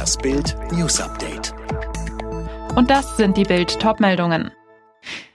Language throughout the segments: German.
Das Bild News Update. Und das sind die Bild Topmeldungen.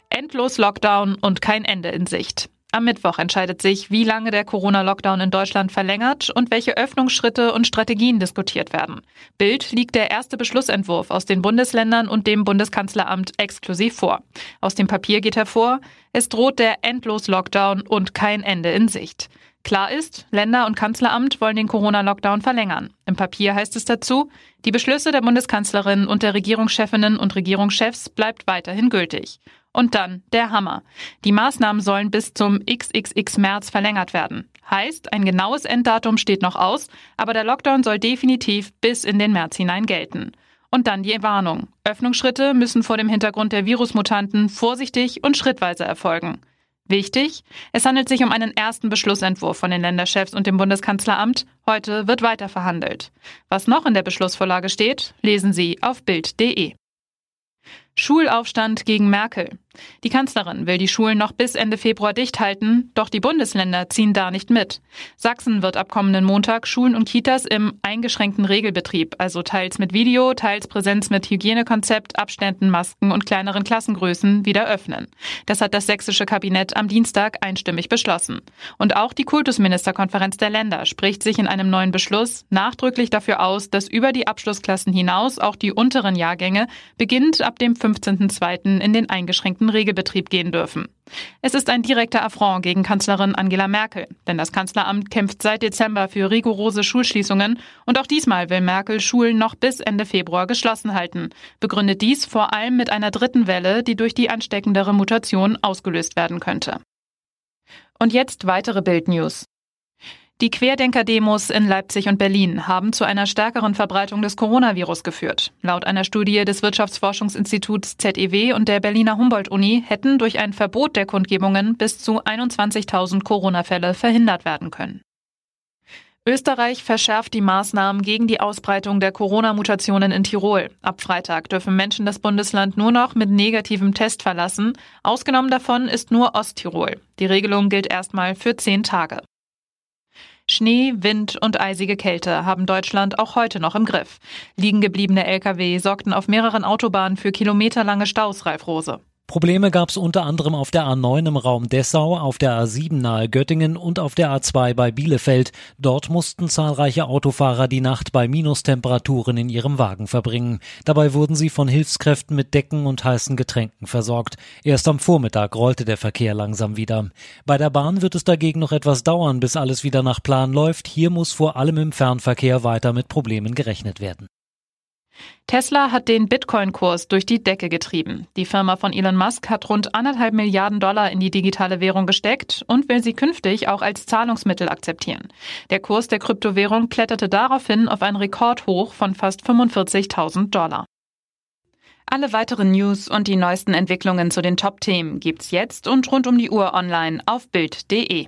Endlos Lockdown und kein Ende in Sicht. Am Mittwoch entscheidet sich, wie lange der Corona-Lockdown in Deutschland verlängert und welche Öffnungsschritte und Strategien diskutiert werden. Bild liegt der erste Beschlussentwurf aus den Bundesländern und dem Bundeskanzleramt exklusiv vor. Aus dem Papier geht hervor, es droht der Endlos-Lockdown und kein Ende in Sicht. Klar ist, Länder und Kanzleramt wollen den Corona-Lockdown verlängern. Im Papier heißt es dazu, die Beschlüsse der Bundeskanzlerin und der Regierungschefinnen und Regierungschefs bleibt weiterhin gültig. Und dann der Hammer. Die Maßnahmen sollen bis zum XXX März verlängert werden. Heißt, ein genaues Enddatum steht noch aus, aber der Lockdown soll definitiv bis in den März hinein gelten. Und dann die Warnung. Öffnungsschritte müssen vor dem Hintergrund der Virusmutanten vorsichtig und schrittweise erfolgen. Wichtig, es handelt sich um einen ersten Beschlussentwurf von den Länderchefs und dem Bundeskanzleramt. Heute wird weiter verhandelt. Was noch in der Beschlussvorlage steht, lesen Sie auf Bild.de. Schulaufstand gegen Merkel. Die Kanzlerin will die Schulen noch bis Ende Februar dicht halten, doch die Bundesländer ziehen da nicht mit. Sachsen wird ab kommenden Montag Schulen und Kitas im eingeschränkten Regelbetrieb, also teils mit Video, teils Präsenz mit Hygienekonzept, Abständen, Masken und kleineren Klassengrößen wieder öffnen. Das hat das sächsische Kabinett am Dienstag einstimmig beschlossen. Und auch die Kultusministerkonferenz der Länder spricht sich in einem neuen Beschluss nachdrücklich dafür aus, dass über die Abschlussklassen hinaus auch die unteren Jahrgänge beginnend ab dem 15.02. in den eingeschränkten gesamten Regelbetrieb gehen dürfen. Es ist ein direkter Affront gegen Kanzlerin Angela Merkel, denn das Kanzleramt kämpft seit Dezember für rigorose Schulschließungen und auch diesmal will Merkel Schulen noch bis Ende Februar geschlossen halten, begründet dies vor allem mit einer dritten Welle, die durch die ansteckendere Mutation ausgelöst werden könnte. Und jetzt weitere Bildnews. Die Querdenker-Demos in Leipzig und Berlin haben zu einer stärkeren Verbreitung des Coronavirus geführt. Laut einer Studie des Wirtschaftsforschungsinstituts ZEW und der Berliner Humboldt-Uni hätten durch ein Verbot der Kundgebungen bis zu 21.000 Corona-Fälle verhindert werden können. Österreich verschärft die Maßnahmen gegen die Ausbreitung der Corona-Mutationen in Tirol. Ab Freitag dürfen Menschen das Bundesland nur noch mit negativem Test verlassen. Ausgenommen davon ist nur Osttirol. Die Regelung gilt erstmal für zehn Tage. Schnee, Wind und eisige Kälte haben Deutschland auch heute noch im Griff. Liegen gebliebene Lkw sorgten auf mehreren Autobahnen für kilometerlange Staus, Ralf Rose. Probleme gab es unter anderem auf der A9 im Raum Dessau, auf der A7 nahe Göttingen und auf der A2 bei Bielefeld. Dort mussten zahlreiche Autofahrer die Nacht bei Minustemperaturen in ihrem Wagen verbringen. Dabei wurden sie von Hilfskräften mit Decken und heißen Getränken versorgt. Erst am Vormittag rollte der Verkehr langsam wieder. Bei der Bahn wird es dagegen noch etwas dauern, bis alles wieder nach Plan läuft. Hier muss vor allem im Fernverkehr weiter mit Problemen gerechnet werden. Tesla hat den Bitcoin-Kurs durch die Decke getrieben. Die Firma von Elon Musk hat rund anderthalb Milliarden Dollar in die digitale Währung gesteckt und will sie künftig auch als Zahlungsmittel akzeptieren. Der Kurs der Kryptowährung kletterte daraufhin auf ein Rekordhoch von fast 45.000 Dollar. Alle weiteren News und die neuesten Entwicklungen zu den Top-Themen gibt's jetzt und rund um die Uhr online auf Bild.de.